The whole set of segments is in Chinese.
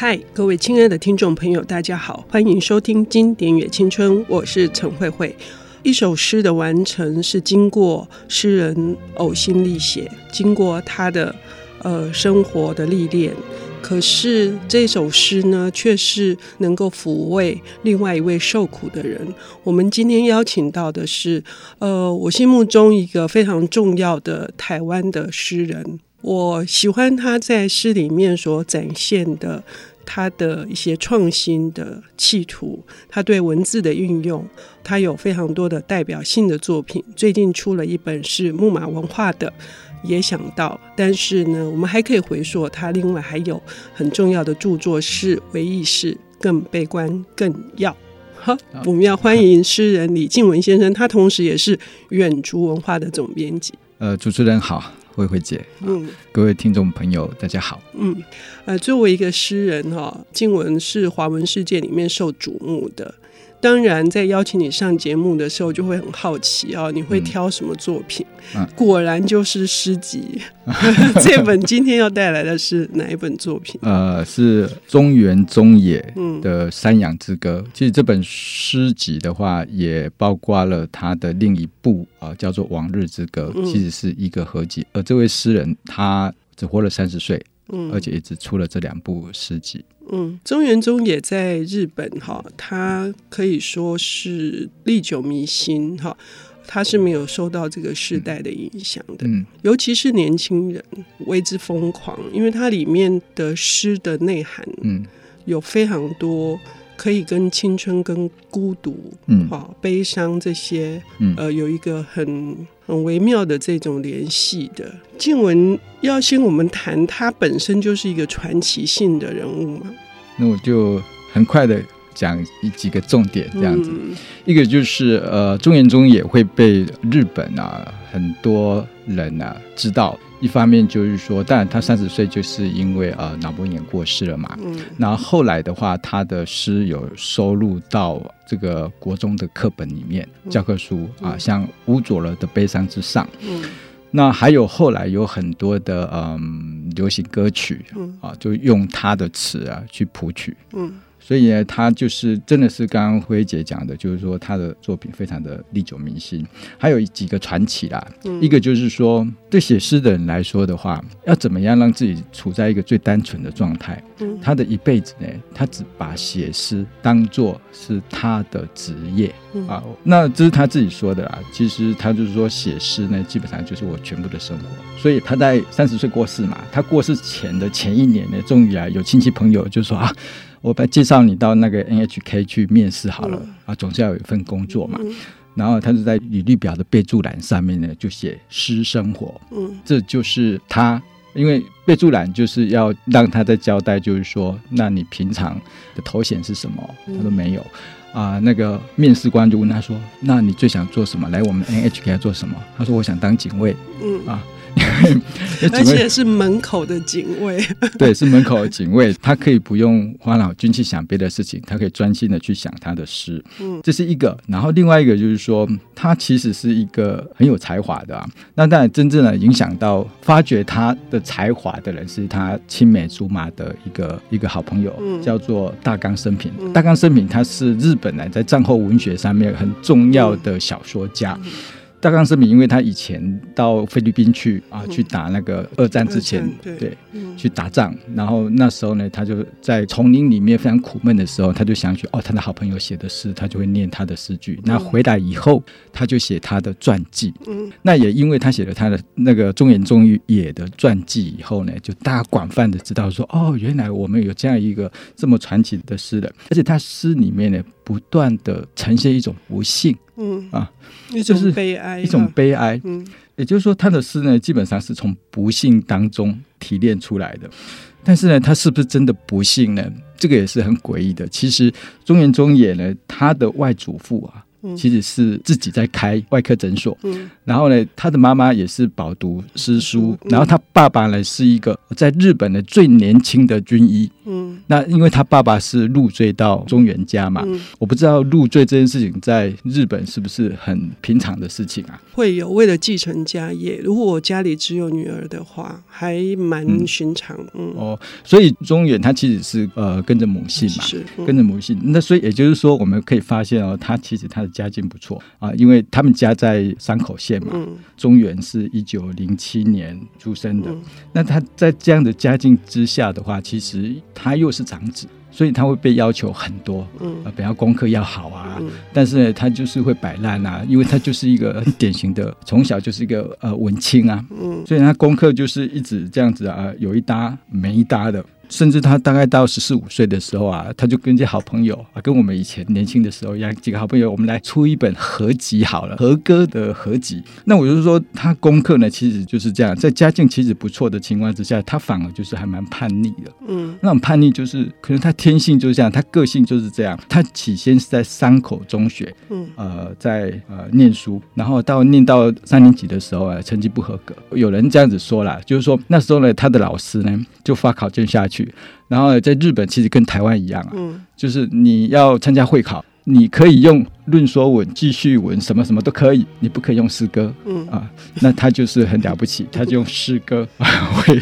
嗨，各位亲爱的听众朋友，大家好，欢迎收听《经典也青春》，我是陈慧慧。一首诗的完成是经过诗人呕心沥血，经过他的呃生活的历练。可是这首诗呢，却是能够抚慰另外一位受苦的人。我们今天邀请到的是，呃，我心目中一个非常重要的台湾的诗人。我喜欢他在诗里面所展现的他的一些创新的企图，他对文字的运用，他有非常多的代表性的作品。最近出了一本是木马文化的。也想到，但是呢，我们还可以回溯他另外还有很重要的著作是《唯意识更悲观更要》。好，我们要欢迎诗人李静文先生，他同时也是远足文化的总编辑。呃，主持人好，慧慧姐，嗯，各位听众朋友，大家好。嗯，呃，作为一个诗人哈，静文是华文世界里面受瞩目的。当然，在邀请你上节目的时候，就会很好奇啊，你会挑什么作品？嗯、果然就是诗集。这本今天要带来的是哪一本作品？呃，是中原中野的《山羊之歌》。嗯、其实这本诗集的话，也包括了他的另一部啊、呃，叫做《往日之歌》，其实是一个合集。而这位诗人他只活了三十岁，嗯，而且一直出了这两部诗集。嗯，中原中也在日本哈，他可以说是历久弥新哈，他是没有受到这个时代的影响的，嗯，尤其是年轻人为之疯狂，因为它里面的诗的内涵，嗯，有非常多。可以跟青春、跟孤独、嗯，好悲伤这些，嗯，呃，有一个很很微妙的这种联系的。静文要先我们谈他本身就是一个传奇性的人物嘛？那我就很快的讲一几个重点，这样子。嗯、一个就是呃，中原中也会被日本啊很多人啊知道。一方面就是说，当然他三十岁就是因为呃脑膜炎过世了嘛。嗯。然后后来的话，他的诗有收录到这个国中的课本里面，教科书啊，像乌佐了的《悲伤之上》。嗯。那还有后来有很多的嗯流行歌曲啊，就用他的词啊去谱曲。嗯。所以呢，他就是真的是刚刚辉姐讲的，就是说他的作品非常的历久弥新。还有几个传奇啦，嗯、一个就是说，对写诗的人来说的话，要怎么样让自己处在一个最单纯的状态？嗯、他的一辈子呢，他只把写诗当做是他的职业、嗯、啊。那这是他自己说的啦。其实他就是说，写诗呢，基本上就是我全部的生活。所以他在三十岁过世嘛，他过世前的前一年呢，终于啊，有亲戚朋友就说啊。我把介绍你到那个 NHK 去面试好了、嗯、啊，总是要有一份工作嘛。嗯、然后他就在履历表的备注栏上面呢，就写私生活。嗯，这就是他，因为备注栏就是要让他在交代，就是说，那你平常的头衔是什么？他说没有啊。那个面试官就问他说：“那你最想做什么？来我们 NHK 做什么？”他说：“我想当警卫。”嗯啊。而且是门口的警卫，对，是门口的警卫，他可以不用花脑筋去想别的事情，他可以专心的去想他的诗。嗯，这是一个。然后另外一个就是说，他其实是一个很有才华的啊。那当然，真正的影响到发掘他的才华的人，是他青梅竹马的一个一个好朋友，叫做大冈生平。大冈生平他是日本人在战后文学上面很重要的小说家。大冈伸平，因为他以前到菲律宾去啊，去打那个二战之前，对，对，去打仗。然后那时候呢，他就在丛林里面非常苦闷的时候，他就想起哦，他的好朋友写的诗，他就会念他的诗句。那回来以后，他就写他的传记。嗯，那也因为他写了他的那个中原中野的传记以后呢，就大家广泛的知道说，哦，原来我们有这样一个这么传奇的诗人，而且他诗里面呢，不断的呈现一种不幸。嗯啊，一种悲哀，一种悲哀。嗯，也就是说，他的诗呢，基本上是从不幸当中提炼出来的。但是呢，他是不是真的不幸呢？这个也是很诡异的。其实中原中野呢，他的外祖父啊。其实是自己在开外科诊所，嗯、然后呢，他的妈妈也是饱读诗书，嗯、然后他爸爸呢是一个在日本的最年轻的军医，嗯，嗯，那因为他爸爸是入赘到中原家嘛，嗯、我不知道入赘这件事情在日本是不是很平常的事情啊？会有为了继承家业，如果我家里只有女儿的话，还蛮寻常。嗯，嗯哦，所以中原他其实是呃跟着母姓嘛，是、嗯、跟着母姓。那所以也就是说，我们可以发现哦，他其实他的家境不错啊，因为他们家在山口县嘛，嗯、中原是一九零七年出生的，嗯、那他在这样的家境之下的话，其实他又是长子。所以他会被要求很多，嗯，比方功课要好啊，嗯、但是呢，他就是会摆烂啊，因为他就是一个很典型的，从小就是一个呃文青啊，嗯，所以他功课就是一直这样子啊，有一搭没一搭的。甚至他大概到十四五岁的时候啊，他就跟这些好朋友啊，跟我们以前年轻的时候一样，几个好朋友，我们来出一本合集好了，合歌的合集。那我就是说，他功课呢，其实就是这样，在家境其实不错的情况之下，他反而就是还蛮叛逆的。嗯，那种叛逆就是可能他天性就是这样，他个性就是这样。他起先是在山口中学，嗯，呃，在呃念书，然后到念到三年级的时候啊，成绩不合格。有人这样子说啦，就是说那时候呢，他的老师呢就发考卷下去。然后在日本其实跟台湾一样啊，嗯、就是你要参加会考，你可以用论说文、记叙文，什么什么都可以，你不可以用诗歌，嗯。啊，那他就是很了不起，他就用诗歌回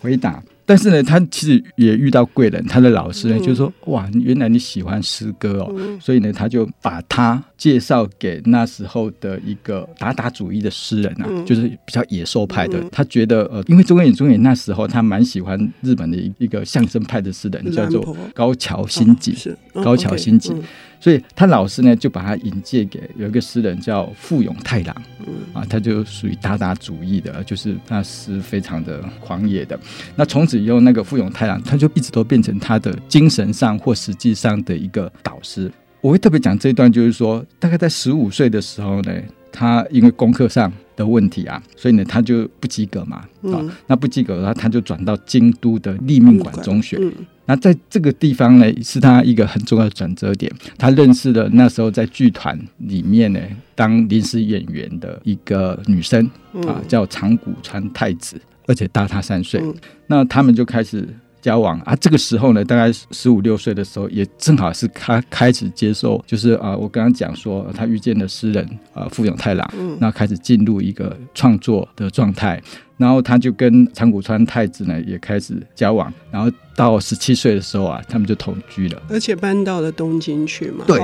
回答。但是呢，他其实也遇到贵人，他的老师呢，嗯、就说：“哇，原来你喜欢诗歌哦。嗯”所以呢，他就把他介绍给那时候的一个达达主义的诗人啊，嗯、就是比较野兽派的。嗯、他觉得呃，因为中野中野那时候他蛮喜欢日本的一一个相声派的诗人，叫做高桥新吉，哦、高桥新吉。所以他老师呢，就把他引荐给有一个诗人叫富永太郎，嗯、啊，他就属于达达主义的，就是那诗非常的狂野的。那从此以后，那个富永太郎他就一直都变成他的精神上或实际上的一个导师。我会特别讲这一段，就是说，大概在十五岁的时候呢，他因为功课上的问题啊，所以呢，他就不及格嘛，啊，嗯、那不及格的话，他就转到京都的立命馆中学。嗯那在这个地方呢，是他一个很重要的转折点。他认识了那时候在剧团里面呢当临时演员的一个女生啊，叫长谷川太子，而且大他三岁。那他们就开始交往啊。这个时候呢，大概十五六岁的时候，也正好是他开始接受，就是啊，我刚刚讲说他遇见了诗人啊富永太郎，那开始进入一个创作的状态。然后他就跟长谷川太子呢也开始交往，然后到十七岁的时候啊，他们就同居了，而且搬到了东京去嘛。对，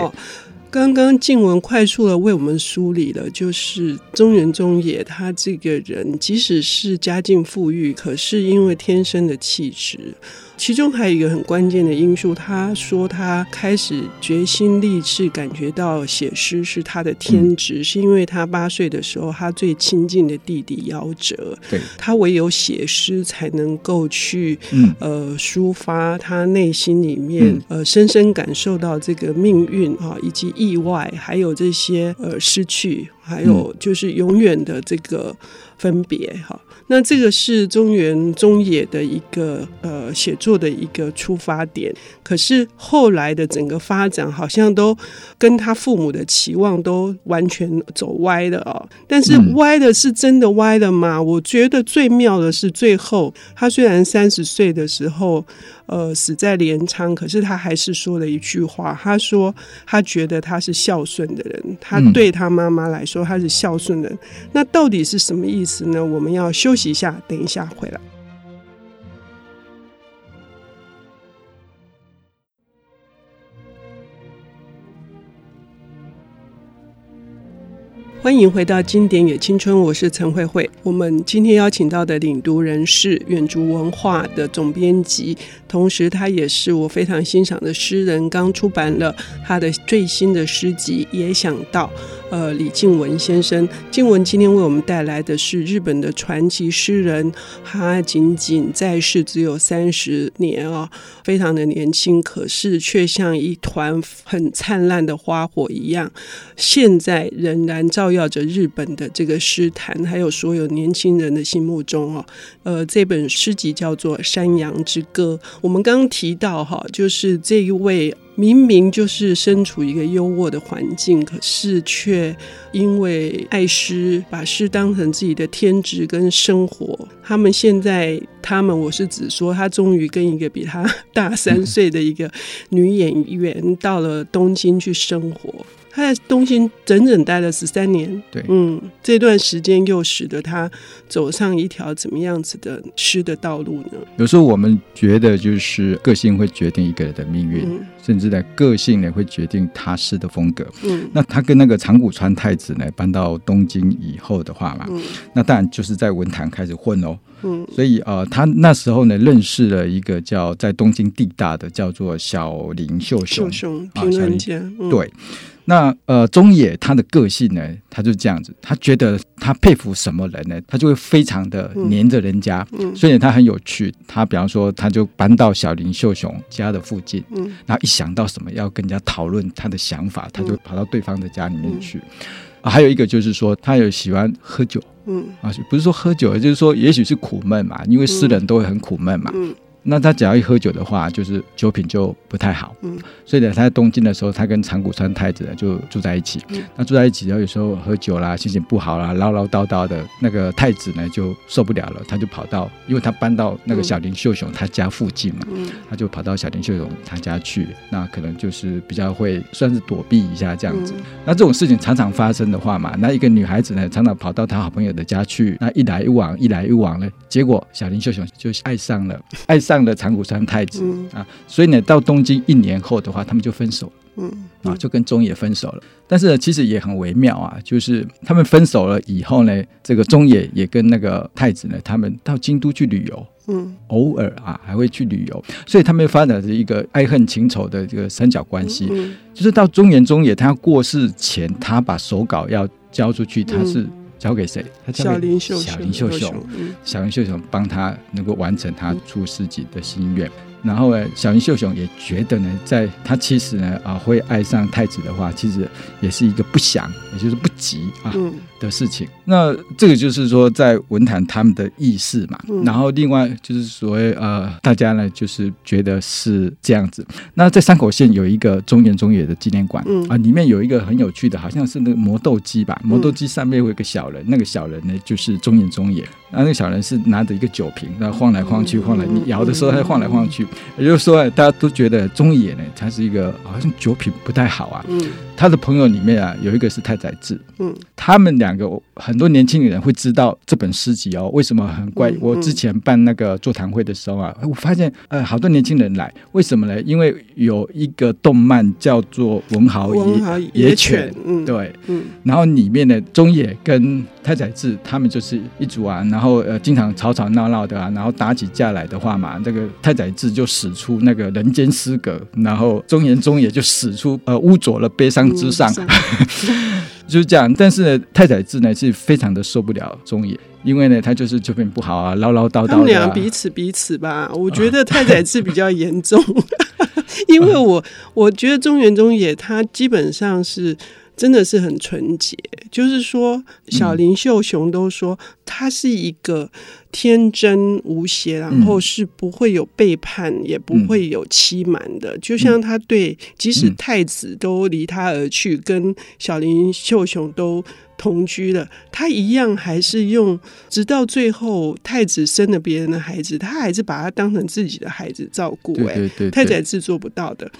刚刚静文快速的为我们梳理了，就是中原中野他这个人，即使是家境富裕，可是因为天生的气质。其中还有一个很关键的因素，他说他开始决心立志，感觉到写诗是他的天职，嗯、是因为他八岁的时候，他最亲近的弟弟夭折，对。他唯有写诗才能够去、嗯、呃抒发他内心里面、嗯、呃深深感受到这个命运啊，以及意外，还有这些呃失去，还有就是永远的这个分别哈。那这个是中原中野的一个呃写作的一个出发点，可是后来的整个发展好像都跟他父母的期望都完全走歪了哦。但是歪的是真的歪了吗？我觉得最妙的是最后，他虽然三十岁的时候。呃，死在镰仓，可是他还是说了一句话。他说他觉得他是孝顺的人，他对他妈妈来说他是孝顺的人。嗯、那到底是什么意思呢？我们要休息一下，等一下回来。欢迎回到《经典也青春》，我是陈慧慧。我们今天邀请到的领读人是远足文化的总编辑，同时他也是我非常欣赏的诗人，刚出版了他的最新的诗集《也想到》。呃，李静文先生，静文今天为我们带来的是日本的传奇诗人，他仅仅在世只有三十年啊，非常的年轻，可是却像一团很灿烂的花火一样，现在仍然照耀着日本的这个诗坛，还有所有年轻人的心目中哦。呃，这本诗集叫做《山羊之歌》，我们刚刚提到哈，就是这一位。明明就是身处一个优渥的环境，可是却因为爱诗，把诗当成自己的天职跟生活。他们现在，他们我是指说，他终于跟一个比他大三岁的一个女演员到了东京去生活。他在东京整整待了十三年，对，嗯，这段时间又使得他走上一条怎么样子的诗的道路呢？有时候我们觉得，就是个性会决定一个人的命运，嗯、甚至呢，个性呢会决定他诗的风格。嗯，那他跟那个长谷川太子呢搬到东京以后的话嘛，嗯、那当然就是在文坛开始混哦。嗯，所以呃，他那时候呢认识了一个叫在东京地大的叫做小林秀雄，秀雄评论家，嗯、对。那呃，中野他的个性呢，他就这样子，他觉得他佩服什么人呢，他就会非常的黏着人家，嗯，所以他很有趣。他比方说，他就搬到小林秀雄家的附近，嗯，然后一想到什么要跟人家讨论他的想法，他就跑到对方的家里面去。啊，还有一个就是说，他有喜欢喝酒，嗯。啊，不是说喝酒，就是说也许是苦闷嘛，因为诗人都会很苦闷嘛，嗯。那他只要一喝酒的话，就是酒品就不太好。嗯，所以呢，他在东京的时候，他跟长谷川太子呢就住在一起。嗯，那住在一起，然后有时候喝酒啦，心情不好啦，唠唠叨叨的，那个太子呢就受不了了，他就跑到，因为他搬到那个小林秀雄他家附近嘛，嗯，他就跑到小林秀雄他家去。那可能就是比较会算是躲避一下这样子。嗯，那这种事情常常发生的话嘛，那一个女孩子呢，常常跑到她好朋友的家去，那一来一往，一来一往呢，结果小林秀雄就爱上了，爱上。的长谷川太子、嗯、啊，所以呢，到东京一年后的话，他们就分手了，嗯，嗯。啊，就跟中野分手了。但是呢，其实也很微妙啊，就是他们分手了以后呢，这个中野也跟那个太子呢，他们到京都去旅游，嗯，偶尔啊还会去旅游，所以他们发展的一个爱恨情仇的这个三角关系。嗯嗯、就是到中原中野他要过世前，他把手稿要交出去，他是。交给谁？他交给小林秀秀。小林秀雄，小林秀雄帮他能够完成他出世己的心愿。然后呢，小林秀雄也觉得呢，在他其实呢啊会爱上太子的话，其实也是一个不祥，也就是不吉啊的事情。那这个就是说，在文坛他们的意识嘛。然后另外就是所谓呃，大家呢就是觉得是这样子。那在山口县有一个中原中野的纪念馆啊，里面有一个很有趣的，好像是那个磨豆机吧，磨豆机上面有一个小人，那个小人呢就是中原中野。那那个小人是拿着一个酒瓶，然后晃来晃去，晃来你摇的时候他晃来晃去。也就是说，大家都觉得中野呢，他是一个好像酒品不太好啊。嗯，他的朋友里面啊，有一个是太宰治。嗯，他们两个很多年轻人会知道这本诗集哦。为什么很怪？我之前办那个座谈会的时候啊，我发现呃，好多年轻人来，为什么呢？因为有一个动漫叫做《文豪野野犬》。嗯，对。嗯，然后里面的中野跟太宰治他们就是一组啊，然后呃，经常吵吵闹闹的啊，然后打起架来的话嘛，这个太宰治就使出那个人间失格，然后中原中野就使出呃污浊了悲伤之上，嗯、就是这样。但是呢，太宰治呢是非常的受不了中野，因为呢他就是酒品不好啊，唠唠叨叨、啊。他们俩彼此彼此吧，我觉得太宰治比较严重，因为我我觉得中原中野他基本上是。真的是很纯洁，就是说，小林秀雄都说他是一个天真无邪，然后是不会有背叛，也不会有欺瞒的。就像他对，即使太子都离他而去，跟小林秀雄都。同居了，他一样还是用，直到最后太子生了别人的孩子，他还是把他当成自己的孩子照顾。哎，对太宰治做不到的。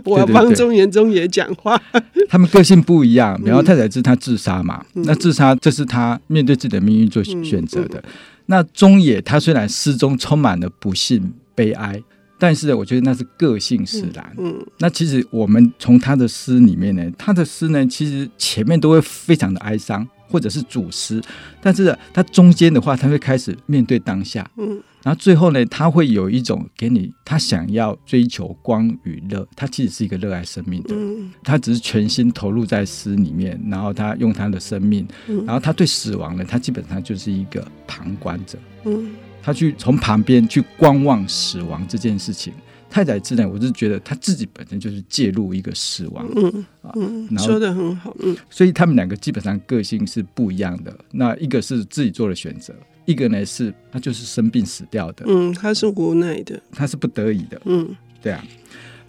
我要帮中原中野讲话。他们个性不一样，然后太宰治他自杀嘛，嗯、那自杀这是他面对自己的命运做选择的。那中野他虽然诗中充满了不幸悲哀。但是呢，我觉得那是个性使然。嗯，嗯，那其实我们从他的诗里面呢，他的诗呢，其实前面都会非常的哀伤，或者是主诗。但是他中间的话，他会开始面对当下。嗯，然后最后呢，他会有一种给你他想要追求光与热，他其实是一个热爱生命的。嗯，他只是全心投入在诗里面，然后他用他的生命，然后他对死亡呢，他基本上就是一个旁观者。嗯。他去从旁边去观望死亡这件事情，太宰治呢，我是觉得他自己本身就是介入一个死亡，嗯嗯，然后说的很好，嗯，所以他们两个基本上个性是不一样的。那一个是自己做了选择，一个呢是他就是生病死掉的，嗯，他是无奈的，他是不得已的，嗯，对啊。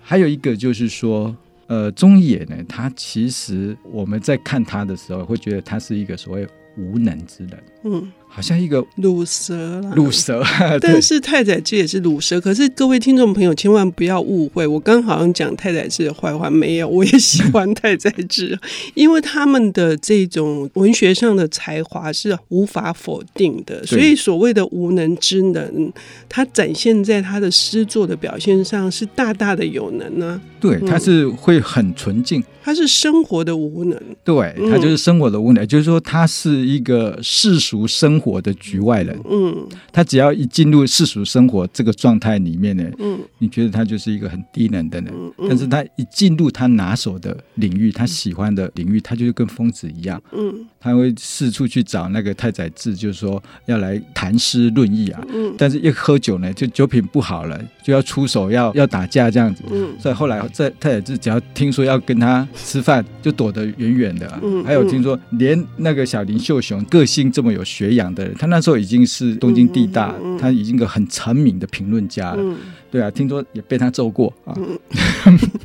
还有一个就是说，呃，中野呢，他其实我们在看他的时候，会觉得他是一个所谓无能之人。嗯。好像一个鲁蛇啦，鲁蛇。但是太宰治也是鲁蛇。可是各位听众朋友千万不要误会，我刚好像讲太宰治的坏话没有，我也喜欢太宰治，因为他们的这种文学上的才华是无法否定的。所以所谓的无能之能，他展现在他的诗作的表现上是大大的有能呢、啊。对，他是会很纯净，他是生活的无能。对，他就是生活的无能，就是说他是一个世俗生。活的局外人，嗯，他只要一进入世俗生活这个状态里面呢，嗯，你觉得他就是一个很低能的人，嗯，但是他一进入他拿手的领域，他喜欢的领域，他就是跟疯子一样，嗯，他会四处去找那个太宰治，就是说要来谈诗论艺啊，嗯，但是一喝酒呢，就酒品不好了，就要出手要要打架这样子，嗯，所以后来在太宰治只要听说要跟他吃饭，就躲得远远的，嗯，还有听说连那个小林秀雄个性这么有学养的人。他那时候已经是东京地大，嗯嗯、他已经个很成名的评论家了。嗯、对啊，听说也被他揍过啊。嗯、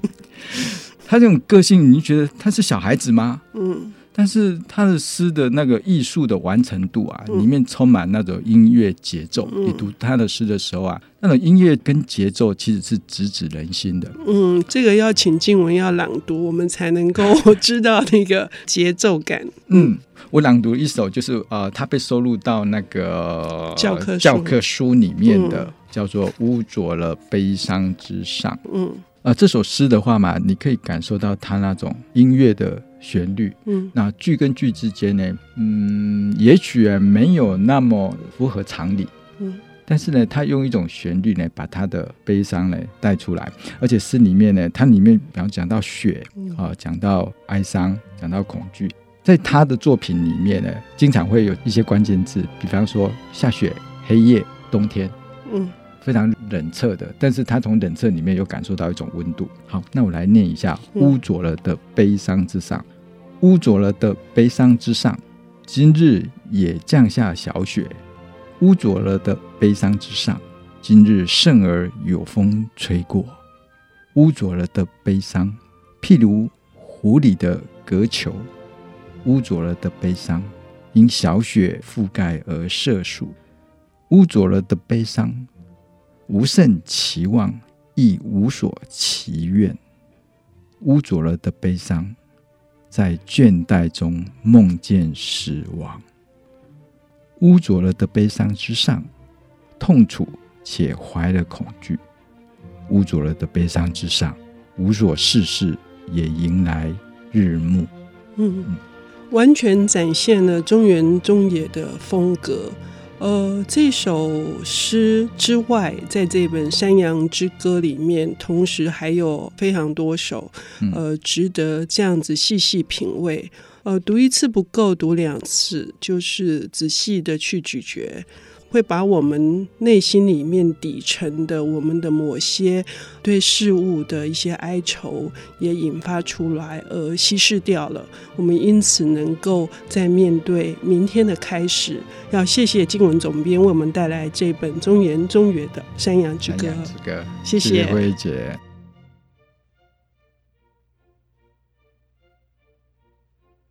他这种个性，你觉得他是小孩子吗？嗯。但是他的诗的那个艺术的完成度啊，里面充满那种音乐节奏。你读他的诗的时候啊，那种音乐跟节奏其实是直指人心的。嗯，这个要请静文要朗读，我们才能够知道那个节奏感。嗯，我朗读一首，就是呃，他被收录到那个教科教科书里面的，叫做《污浊了悲伤之上》。嗯，啊，这首诗的话嘛，你可以感受到他那种音乐的。旋律，嗯，那句跟句之间呢，嗯，也许没有那么符合常理，嗯，但是呢，他用一种旋律呢，把他的悲伤呢带出来，而且诗里面呢，它里面比方讲到雪啊，讲到哀伤，讲到恐惧，在他的作品里面呢，经常会有一些关键字，比方说下雪、黑夜、冬天，嗯，非常冷彻的，但是他从冷彻里面又感受到一种温度。好，那我来念一下《污浊了的悲伤之上》。污浊了的悲伤之上，今日也降下小雪。污浊了的悲伤之上，今日甚而有风吹过。污浊了的悲伤，譬如湖里的蛤球。污浊了的悲伤，因小雪覆盖而色素。污浊了的悲伤，无甚期望，亦无所祈愿。污浊了的悲伤。在倦怠中梦见死亡，污浊了的悲伤之上，痛楚且怀了恐惧；污浊了的悲伤之上，无所事事也迎来日暮。嗯，完全展现了中原中野的风格。呃，这首诗之外，在这本《山羊之歌》里面，同时还有非常多首，呃，值得这样子细细品味。呃，读一次不够，读两次，就是仔细的去咀嚼。会把我们内心里面底层的我们的某些对事物的一些哀愁也引发出来，而稀释掉了。我们因此能够在面对明天的开始，要谢谢静文总编为我们带来这本中原中原的《山羊之歌》。谢谢。